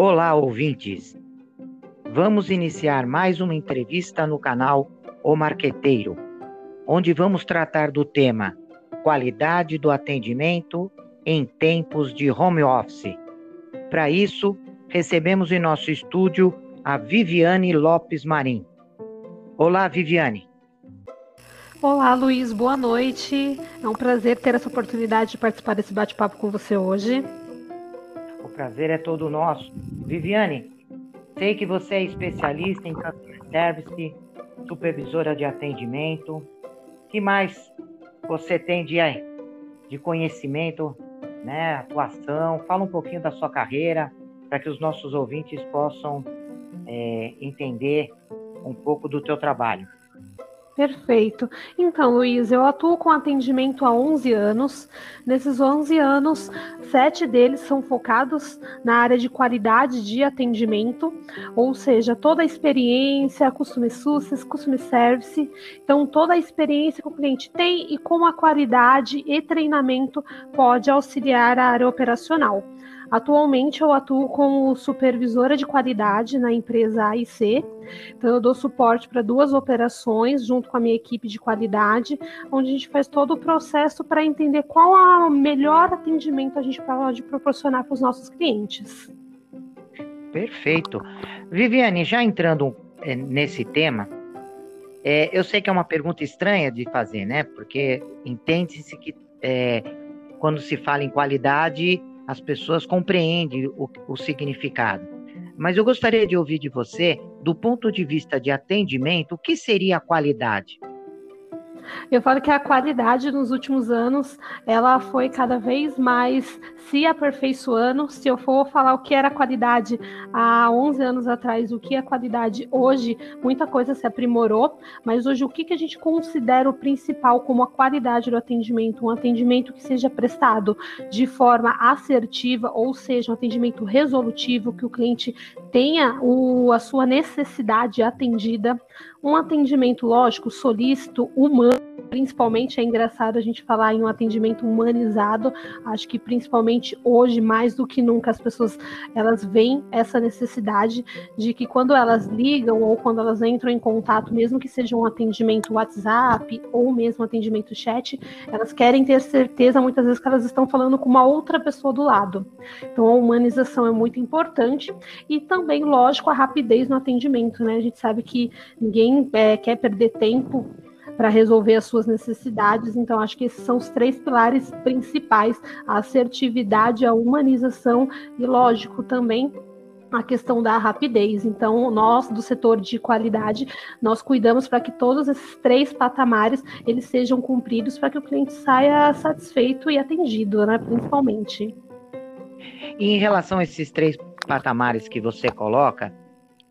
Olá, ouvintes. Vamos iniciar mais uma entrevista no canal O Marqueteiro, onde vamos tratar do tema qualidade do atendimento em tempos de home office. Para isso, recebemos em nosso estúdio a Viviane Lopes Marim. Olá, Viviane. Olá, Luiz, boa noite. É um prazer ter essa oportunidade de participar desse bate-papo com você hoje. Prazer é todo nosso. Viviane, sei que você é especialista em customer service, supervisora de atendimento. que mais você tem de, de conhecimento, né, atuação? Fala um pouquinho da sua carreira para que os nossos ouvintes possam é, entender um pouco do teu trabalho. Perfeito. Então, Luiz, eu atuo com atendimento há 11 anos. Nesses 11 anos, sete deles são focados na área de qualidade de atendimento, ou seja, toda a experiência, customer success, customer service. Então, toda a experiência que o cliente tem e como a qualidade e treinamento pode auxiliar a área operacional. Atualmente eu atuo como supervisora de qualidade na empresa AIC. Então eu dou suporte para duas operações junto com a minha equipe de qualidade, onde a gente faz todo o processo para entender qual o melhor atendimento a gente pode proporcionar para os nossos clientes. Perfeito. Viviane, já entrando é, nesse tema, é, eu sei que é uma pergunta estranha de fazer, né? Porque entende-se que é, quando se fala em qualidade, as pessoas compreendem o, o significado. Mas eu gostaria de ouvir de você, do ponto de vista de atendimento, o que seria a qualidade? Eu falo que a qualidade nos últimos anos, ela foi cada vez mais se aperfeiçoando. Se eu for falar o que era qualidade há 11 anos atrás, o que é qualidade hoje, muita coisa se aprimorou, mas hoje o que, que a gente considera o principal como a qualidade do atendimento? Um atendimento que seja prestado de forma assertiva, ou seja, um atendimento resolutivo, que o cliente tenha o, a sua necessidade atendida, um atendimento, lógico, solícito, humano, principalmente é engraçado a gente falar em um atendimento humanizado. Acho que principalmente hoje, mais do que nunca, as pessoas elas veem essa necessidade de que quando elas ligam ou quando elas entram em contato, mesmo que seja um atendimento WhatsApp ou mesmo atendimento chat, elas querem ter certeza muitas vezes que elas estão falando com uma outra pessoa do lado. Então a humanização é muito importante e também, lógico, a rapidez no atendimento, né? A gente sabe que ninguém ninguém é, quer perder tempo para resolver as suas necessidades. Então, acho que esses são os três pilares principais: a assertividade, a humanização e, lógico, também a questão da rapidez. Então, nós do setor de qualidade, nós cuidamos para que todos esses três patamares eles sejam cumpridos para que o cliente saia satisfeito e atendido, né, principalmente. E em relação a esses três patamares que você coloca,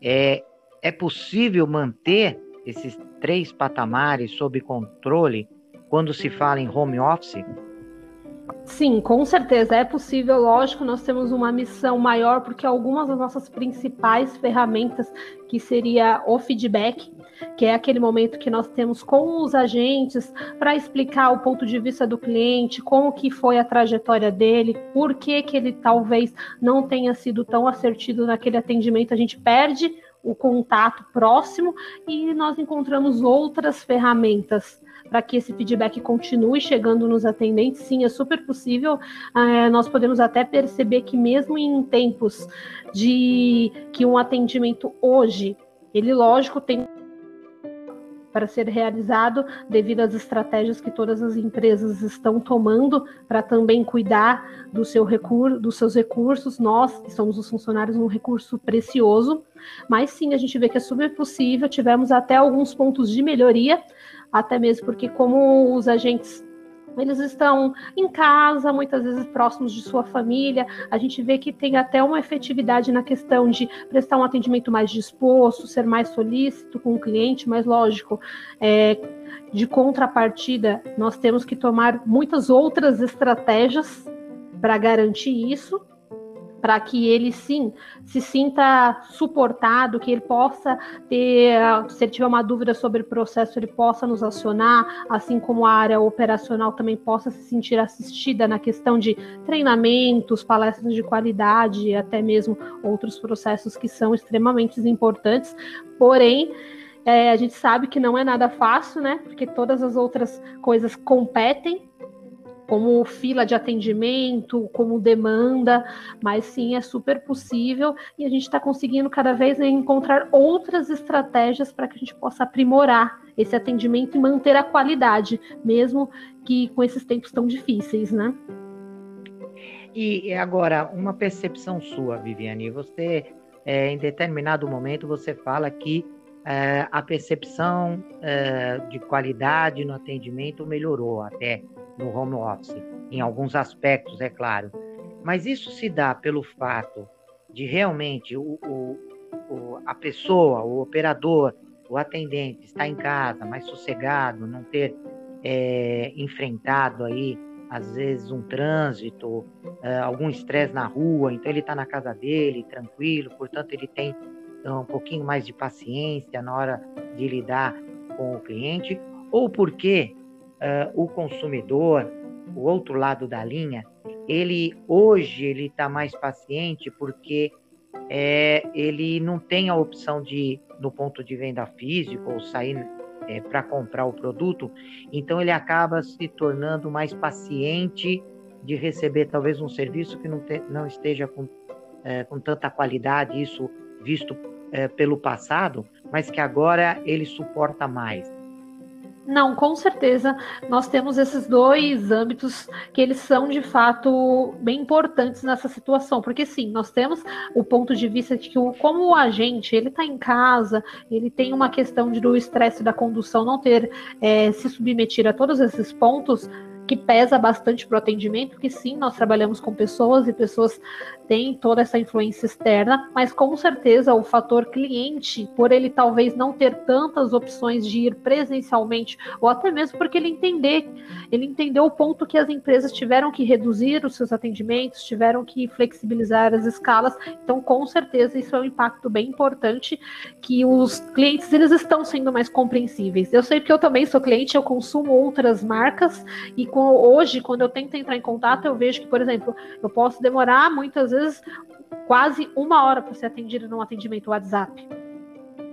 é, é possível manter esses três patamares sob controle quando se fala em home office? Sim, com certeza é possível. Lógico, nós temos uma missão maior porque algumas das nossas principais ferramentas, que seria o feedback, que é aquele momento que nós temos com os agentes para explicar o ponto de vista do cliente, como que foi a trajetória dele, por que que ele talvez não tenha sido tão assertivo naquele atendimento, a gente perde o contato próximo e nós encontramos outras ferramentas para que esse feedback continue chegando nos atendentes. Sim, é super possível. É, nós podemos até perceber que mesmo em tempos de que um atendimento hoje, ele lógico tem para ser realizado devido às estratégias que todas as empresas estão tomando para também cuidar do seu recurso, dos seus recursos. Nós, que somos os funcionários, um recurso precioso, mas sim, a gente vê que é super possível. Tivemos até alguns pontos de melhoria, até mesmo porque como os agentes eles estão em casa, muitas vezes próximos de sua família. A gente vê que tem até uma efetividade na questão de prestar um atendimento mais disposto, ser mais solícito com o cliente, mas lógico, é, de contrapartida, nós temos que tomar muitas outras estratégias para garantir isso. Para que ele sim se sinta suportado, que ele possa ter, se ele tiver uma dúvida sobre o processo, ele possa nos acionar, assim como a área operacional também possa se sentir assistida na questão de treinamentos, palestras de qualidade, até mesmo outros processos que são extremamente importantes. Porém, é, a gente sabe que não é nada fácil, né? Porque todas as outras coisas competem como fila de atendimento, como demanda, mas sim é super possível e a gente está conseguindo cada vez encontrar outras estratégias para que a gente possa aprimorar esse atendimento e manter a qualidade, mesmo que com esses tempos tão difíceis, né? E agora, uma percepção sua, Viviane, você, é, em determinado momento, você fala que é, a percepção é, de qualidade no atendimento melhorou até no home office, em alguns aspectos, é claro. Mas isso se dá pelo fato de realmente o, o, o, a pessoa, o operador, o atendente estar em casa, mais sossegado, não ter é, enfrentado aí às vezes um trânsito, é, algum estresse na rua, então ele está na casa dele, tranquilo, portanto ele tem um pouquinho mais de paciência na hora de lidar com o cliente, ou porque uh, o consumidor, o outro lado da linha, ele hoje ele está mais paciente porque é, ele não tem a opção de no ponto de venda físico ou sair é, para comprar o produto, então ele acaba se tornando mais paciente de receber talvez um serviço que não, te, não esteja com, é, com tanta qualidade, isso visto é, pelo passado, mas que agora ele suporta mais. Não, com certeza nós temos esses dois âmbitos que eles são de fato bem importantes nessa situação, porque sim, nós temos o ponto de vista de que como o agente ele está em casa, ele tem uma questão de do estresse da condução não ter é, se submetido a todos esses pontos, que pesa bastante para o atendimento, porque sim, nós trabalhamos com pessoas e pessoas têm toda essa influência externa, mas com certeza o fator cliente, por ele talvez não ter tantas opções de ir presencialmente, ou até mesmo porque ele entender, ele entendeu o ponto que as empresas tiveram que reduzir os seus atendimentos, tiveram que flexibilizar as escalas, então com certeza isso é um impacto bem importante que os clientes eles estão sendo mais compreensíveis. Eu sei que eu também sou cliente, eu consumo outras marcas e hoje, quando eu tento entrar em contato, eu vejo que, por exemplo, eu posso demorar muitas vezes quase uma hora para ser atendido num atendimento WhatsApp.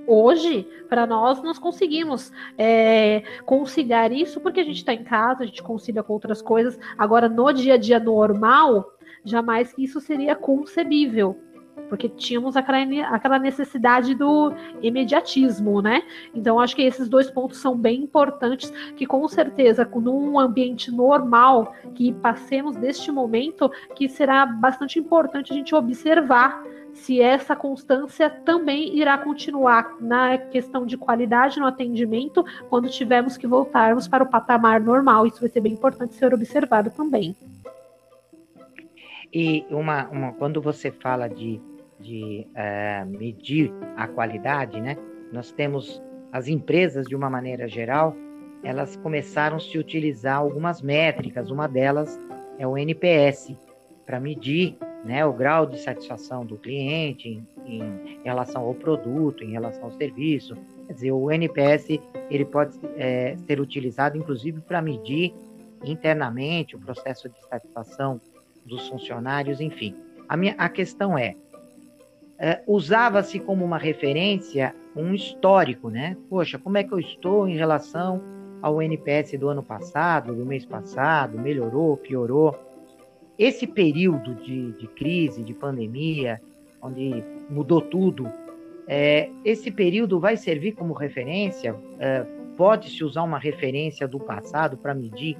Hoje, para nós, nós conseguimos é, conciliar isso porque a gente está em casa, a gente concilia com outras coisas. Agora, no dia a dia normal, jamais que isso seria concebível porque tínhamos aquela, aquela necessidade do imediatismo, né? Então, acho que esses dois pontos são bem importantes, que com certeza, num ambiente normal, que passemos deste momento, que será bastante importante a gente observar se essa constância também irá continuar na questão de qualidade no atendimento quando tivermos que voltarmos para o patamar normal. Isso vai ser bem importante ser observado também. E uma, uma, quando você fala de de é, medir a qualidade, né? Nós temos as empresas, de uma maneira geral, elas começaram a se utilizar algumas métricas. Uma delas é o NPS, para medir né, o grau de satisfação do cliente em, em, relação ao produto, em relação ao serviço. Quer dizer, o NPS ele pode é, ser utilizado, inclusive, para medir internamente o processo de satisfação dos funcionários, enfim. A, minha, a questão é, é, usava-se como uma referência um histórico, né? Poxa, como é que eu estou em relação ao NPS do ano passado, do mês passado? Melhorou, piorou? Esse período de, de crise, de pandemia, onde mudou tudo, é, esse período vai servir como referência? É, Pode-se usar uma referência do passado para medir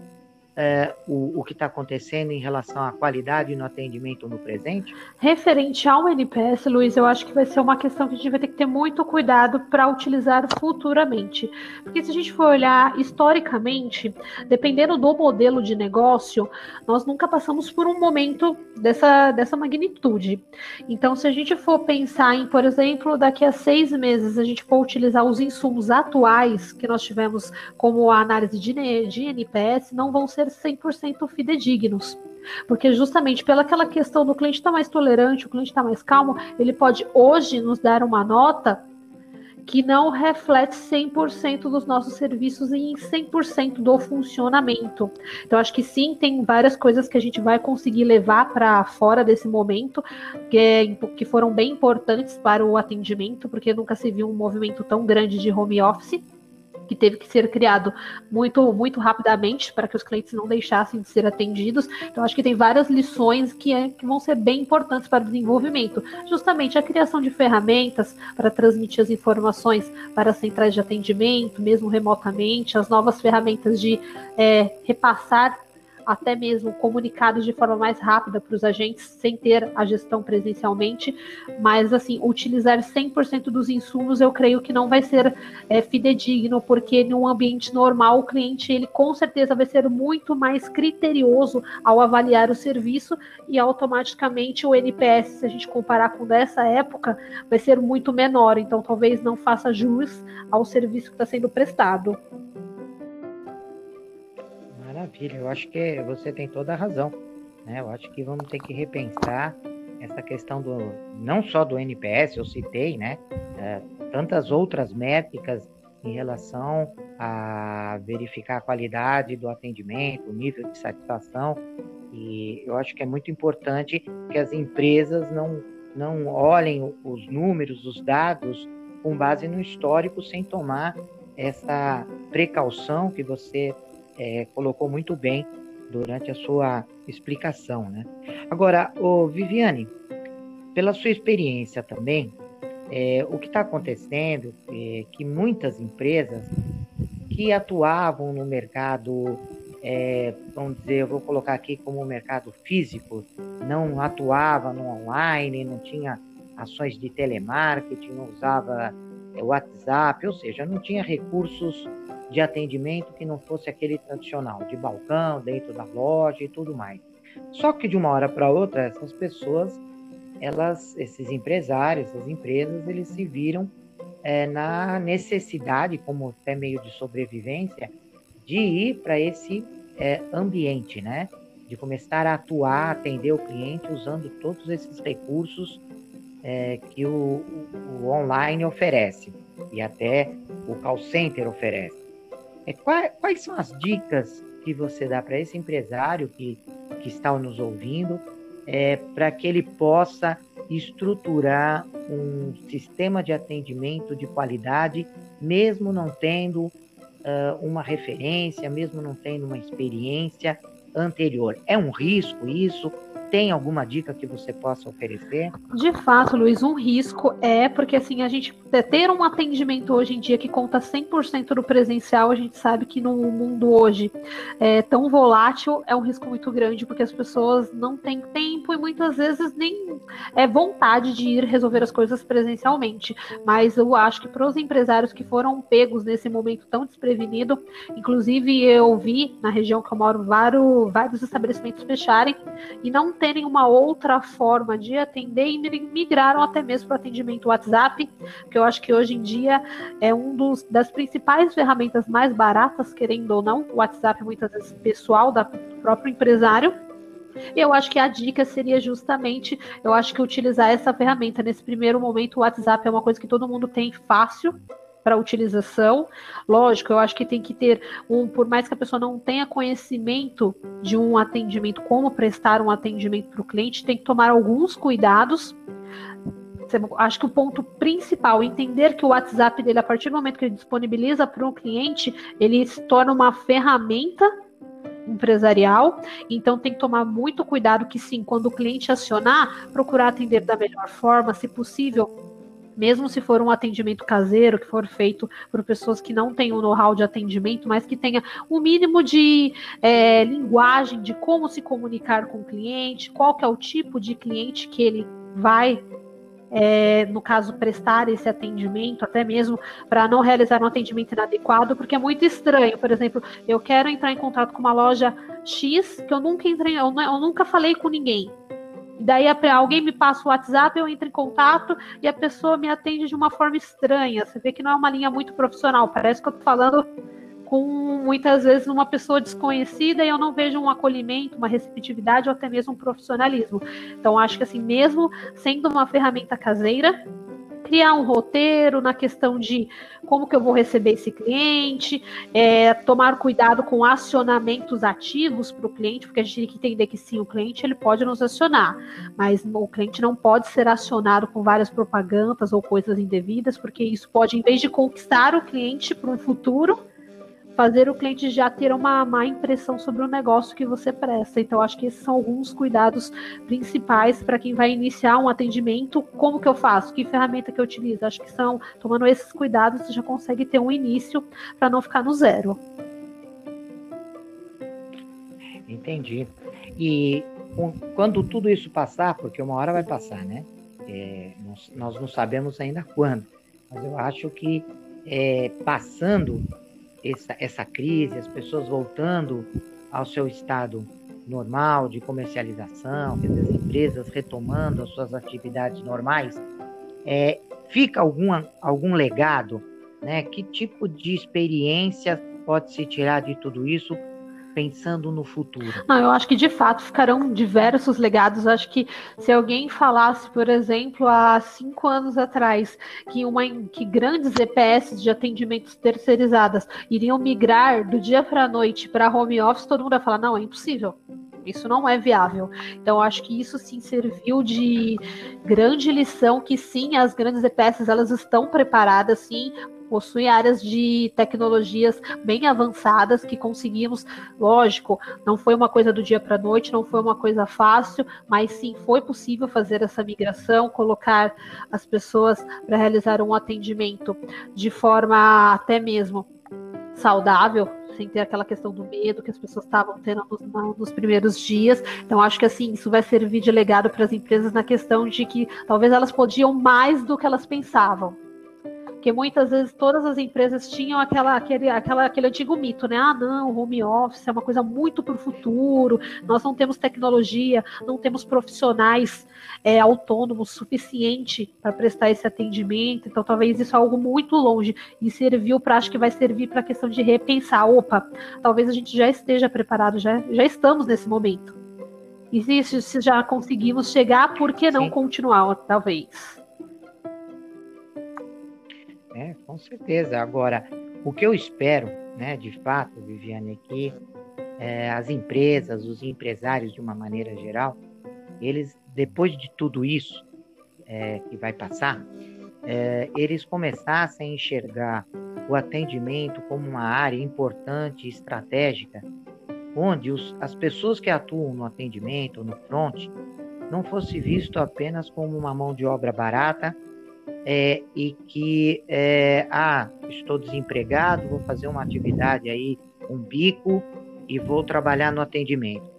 é, o, o que está acontecendo em relação à qualidade no atendimento no presente? Referente ao NPS, Luiz, eu acho que vai ser uma questão que a gente vai ter que ter muito cuidado para utilizar futuramente. Porque se a gente for olhar historicamente, dependendo do modelo de negócio, nós nunca passamos por um momento dessa, dessa magnitude. Então, se a gente for pensar em, por exemplo, daqui a seis meses, a gente for utilizar os insumos atuais que nós tivemos como a análise de, de NPS, não vão ser ser 100% fidedignos. Porque justamente pelaquela questão do cliente estar tá mais tolerante, o cliente está mais calmo, ele pode hoje nos dar uma nota que não reflete 100% dos nossos serviços e 100% do funcionamento. Então, acho que sim, tem várias coisas que a gente vai conseguir levar para fora desse momento, que, é, que foram bem importantes para o atendimento, porque nunca se viu um movimento tão grande de home office que teve que ser criado muito, muito rapidamente para que os clientes não deixassem de ser atendidos. Então, acho que tem várias lições que, é, que vão ser bem importantes para o desenvolvimento. Justamente a criação de ferramentas para transmitir as informações para as centrais de atendimento, mesmo remotamente, as novas ferramentas de é, repassar até mesmo comunicados de forma mais rápida para os agentes, sem ter a gestão presencialmente, mas assim, utilizar 100% dos insumos eu creio que não vai ser é, fidedigno, porque num ambiente normal o cliente ele com certeza vai ser muito mais criterioso ao avaliar o serviço e automaticamente o NPS, se a gente comparar com dessa época, vai ser muito menor, então talvez não faça jus ao serviço que está sendo prestado. Maravilha, eu acho que você tem toda a razão. Né? Eu acho que vamos ter que repensar essa questão do não só do NPS, eu citei, né? É, tantas outras métricas em relação a verificar a qualidade do atendimento, o nível de satisfação. E eu acho que é muito importante que as empresas não, não olhem os números, os dados, com base no histórico, sem tomar essa precaução que você é, colocou muito bem durante a sua explicação. Né? Agora, ô Viviane, pela sua experiência também, é, o que está acontecendo é que muitas empresas que atuavam no mercado, é, vamos dizer, eu vou colocar aqui como mercado físico, não atuava no online, não tinha ações de telemarketing, não usava WhatsApp, ou seja, não tinha recursos de atendimento que não fosse aquele tradicional, de balcão, dentro da loja e tudo mais. Só que de uma hora para outra, essas pessoas, elas, esses empresários, essas empresas, eles se viram é, na necessidade, como até meio de sobrevivência, de ir para esse é, ambiente, né? De começar a atuar, atender o cliente usando todos esses recursos é, que o, o, online oferece e até o call center oferece. É, quais, quais são as dicas que você dá para esse empresário que, que está nos ouvindo é, para que ele possa estruturar um sistema de atendimento de qualidade, mesmo não tendo uh, uma referência, mesmo não tendo uma experiência anterior. É um risco isso? Tem alguma dica que você possa oferecer? De fato, Luiz, um risco é porque assim a gente ter um atendimento hoje em dia que conta 100% do presencial, a gente sabe que no mundo hoje é tão volátil é um risco muito grande porque as pessoas não têm tempo e muitas vezes nem é vontade de ir resolver as coisas presencialmente. Mas eu acho que para os empresários que foram pegos nesse momento tão desprevenido, inclusive eu vi na região que eu moro vários, vários estabelecimentos fecharem e não terem uma outra forma de atender e migraram até mesmo para o atendimento WhatsApp, que eu acho que hoje em dia é um dos, das principais ferramentas mais baratas, querendo ou não, o WhatsApp muitas vezes pessoal da próprio empresário. Eu acho que a dica seria justamente, eu acho que utilizar essa ferramenta. Nesse primeiro momento, o WhatsApp é uma coisa que todo mundo tem fácil, para utilização. Lógico, eu acho que tem que ter um, por mais que a pessoa não tenha conhecimento de um atendimento, como prestar um atendimento para o cliente, tem que tomar alguns cuidados. Acho que o ponto principal, entender que o WhatsApp dele, a partir do momento que ele disponibiliza para o cliente, ele se torna uma ferramenta empresarial, então tem que tomar muito cuidado que sim, quando o cliente acionar, procurar atender da melhor forma, se possível, mesmo se for um atendimento caseiro, que for feito por pessoas que não têm o know-how de atendimento, mas que tenha o um mínimo de é, linguagem de como se comunicar com o cliente, qual que é o tipo de cliente que ele vai é, no caso, prestar esse atendimento, até mesmo para não realizar um atendimento inadequado, porque é muito estranho. Por exemplo, eu quero entrar em contato com uma loja X que eu nunca entrei, eu, eu nunca falei com ninguém. Daí alguém me passa o WhatsApp, eu entro em contato e a pessoa me atende de uma forma estranha. Você vê que não é uma linha muito profissional. Parece que eu tô falando com muitas vezes uma pessoa desconhecida e eu não vejo um acolhimento, uma receptividade ou até mesmo um profissionalismo. Então acho que assim, mesmo sendo uma ferramenta caseira, criar um roteiro na questão de como que eu vou receber esse cliente, é, tomar cuidado com acionamentos ativos para o cliente, porque a gente tem que entender que sim, o cliente ele pode nos acionar, mas o cliente não pode ser acionado com várias propagandas ou coisas indevidas, porque isso pode, em vez de conquistar o cliente para um futuro, fazer o cliente já ter uma má impressão sobre o negócio que você presta. Então, acho que esses são alguns cuidados principais para quem vai iniciar um atendimento. Como que eu faço? Que ferramenta que eu utilizo? Acho que são, tomando esses cuidados, você já consegue ter um início para não ficar no zero. Entendi. E quando tudo isso passar, porque uma hora vai passar, né? É, nós, nós, não sabemos ainda quando, mas eu acho que é, passando essa, essa crise, as pessoas voltando ao seu estado normal de comercialização, as empresas retomando as suas atividades normais, é, fica algum, algum legado? Né? Que tipo de experiência pode se tirar de tudo isso pensando no futuro? Não, eu acho que de fato ficarão diversos legados. Eu acho que se alguém falasse, por exemplo, há cinco anos atrás, que, uma, que grandes EPS de atendimentos terceirizadas iriam migrar do dia para a noite para home office, todo mundo ia falar: não, é impossível. Isso não é viável. Então, acho que isso sim serviu de grande lição que sim, as grandes EPS elas estão preparadas sim possui áreas de tecnologias bem avançadas que conseguimos, lógico, não foi uma coisa do dia para a noite, não foi uma coisa fácil, mas sim foi possível fazer essa migração, colocar as pessoas para realizar um atendimento de forma até mesmo saudável, sem ter aquela questão do medo que as pessoas estavam tendo nos, nos, primeiros dias. Então, acho que assim, isso vai servir de legado para as empresas na questão de que talvez elas podiam mais do que elas pensavam. Porque muitas vezes todas as empresas tinham aquela, aquele, aquela, aquele antigo mito, né? Ah, não, home office é uma coisa muito para o futuro, nós não temos tecnologia, não temos profissionais é, autônomos suficiente para prestar esse atendimento, então talvez isso é algo muito longe e serviu para, acho que vai servir para a questão de repensar, opa, talvez a gente já esteja preparado, já, já estamos nesse momento. E se, se já conseguimos chegar, por que não Sim. continuar, talvez? É, com certeza. Agora, o que eu espero, né, de fato, Viviane, é que é, as empresas, os empresários de uma maneira geral, eles, depois de tudo isso é, que vai passar, é, eles começassem a enxergar o atendimento como uma área importante estratégica, onde os, as pessoas que atuam no atendimento, no front, não fosse visto apenas como uma mão de obra barata é, e que, é, ah, estou desempregado, vou fazer uma atividade aí, um bico, e vou trabalhar no atendimento.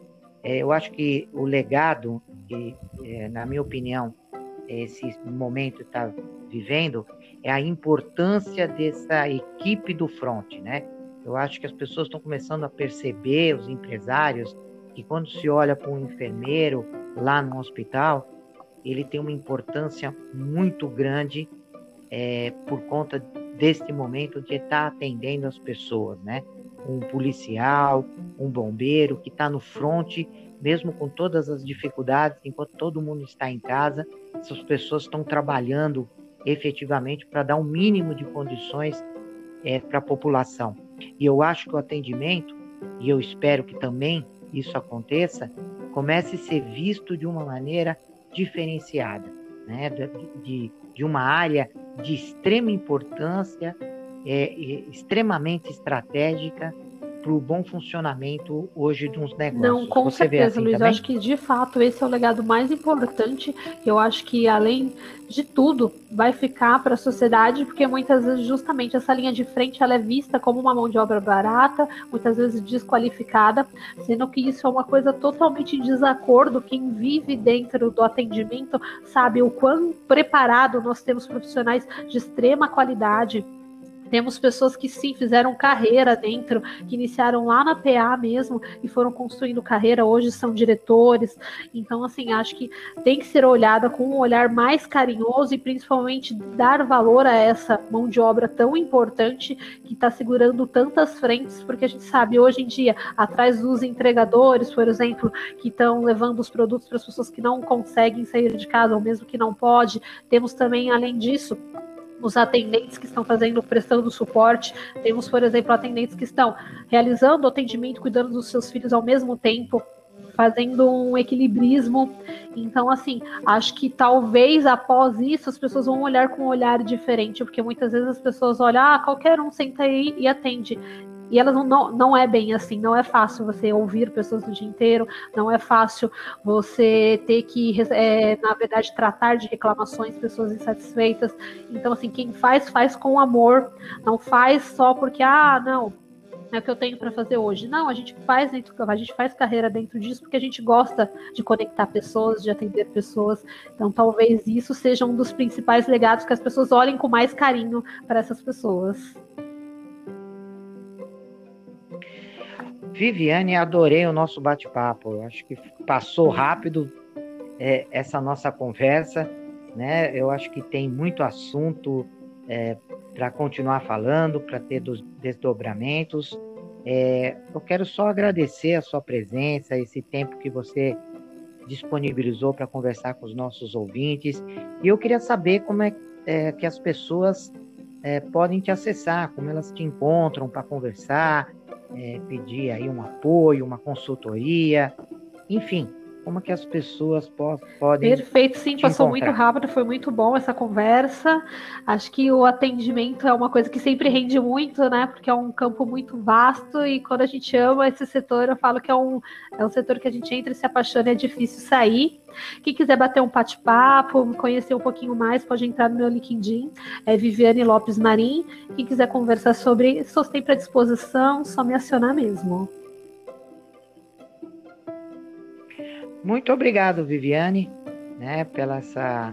É, eu acho que o legado que, é, na minha opinião, esse momento está vivendo é a importância dessa equipe do front, né? Eu acho que as pessoas estão começando a perceber, os empresários, que quando se olha para um enfermeiro lá no hospital, ele tem uma importância muito grande é, por conta deste momento de estar atendendo as pessoas, né? Um policial, um bombeiro que está no fronte, mesmo com todas as dificuldades, enquanto todo mundo está em casa, essas pessoas estão trabalhando efetivamente para dar um mínimo de condições é, para a população. E eu acho que o atendimento, e eu espero que também isso aconteça, comece a ser visto de uma maneira diferenciada, né? de, de, uma área de extrema importância, é, é, extremamente estratégica para o bom funcionamento hoje de uns negócios. Não, com Você certeza, assim Luiz. Também? Eu acho que de fato esse é o legado mais importante. Eu acho que além de tudo vai ficar para a sociedade, porque muitas vezes justamente essa linha de frente ela é vista como uma mão de obra barata, muitas vezes desqualificada, sendo que isso é uma coisa totalmente em desacordo. Quem vive dentro do atendimento sabe o quão preparado nós temos profissionais de extrema qualidade Temos pessoas que sim fizeram carreira dentro, que iniciaram lá na PA mesmo e foram construindo carreira, hoje são diretores. Então, assim, acho que tem que ser olhada com um olhar mais carinhoso e principalmente dar valor a essa mão de obra tão importante que está segurando tantas frentes, porque a gente sabe hoje em dia, atrás dos entregadores, por exemplo, que estão levando os produtos para as pessoas que não conseguem sair de casa, ou mesmo que não pode, temos também, além disso, os atendentes que estão fazendo, prestando suporte. Temos, por exemplo, atendentes que estão realizando atendimento, cuidando dos seus filhos ao mesmo tempo, fazendo um equilibrismo. Então, assim, acho que talvez após isso as pessoas vão olhar com um olhar diferente, porque muitas vezes as pessoas olham, ah, qualquer um senta aí e atende. E elas não, não, é bem assim, não é fácil você ouvir pessoas o dia inteiro, não é fácil você ter que, é, na verdade, tratar de reclamações, pessoas insatisfeitas. Então, assim, quem faz, faz com amor, não faz só porque, ah, não, é o que eu tenho para fazer hoje. Não, a gente faz dentro, a gente faz carreira dentro disso porque a gente gosta de conectar pessoas, de atender pessoas. Então, talvez isso seja um dos principais legados que as pessoas olhem com mais carinho para essas pessoas. Viviane, adorei o nosso bate-papo. Acho que passou rápido é, essa nossa conversa, né? Eu acho que tem muito assunto é, para continuar falando, para ter dos desdobramentos. É, eu quero só agradecer a sua presença, esse tempo que você disponibilizou para conversar com os nossos ouvintes. E eu queria saber como é, é que as pessoas é, podem te acessar, como elas te encontram para conversar, é, pedir aí um apoio, uma consultoria, enfim, como que as pessoas po podem. Perfeito, sim, passou encontrar. muito rápido, foi muito bom essa conversa. Acho que o atendimento é uma coisa que sempre rende muito, né? Porque é um campo muito vasto e quando a gente ama esse setor, eu falo que é um, é um setor que a gente entra e se apaixona e é difícil sair. Quem quiser bater um bate-papo, conhecer um pouquinho mais, pode entrar no meu LinkedIn, é Viviane Lopes Marim. Quem quiser conversar sobre, estou sempre à disposição, só me acionar mesmo. Muito obrigado, Viviane, né, pela essa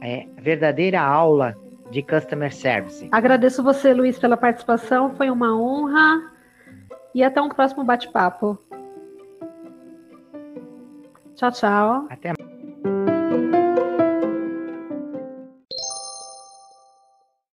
é, verdadeira aula de Customer Service. Agradeço você, Luiz, pela participação, foi uma honra. E até um próximo bate-papo. Tchau, tchau. Até mais.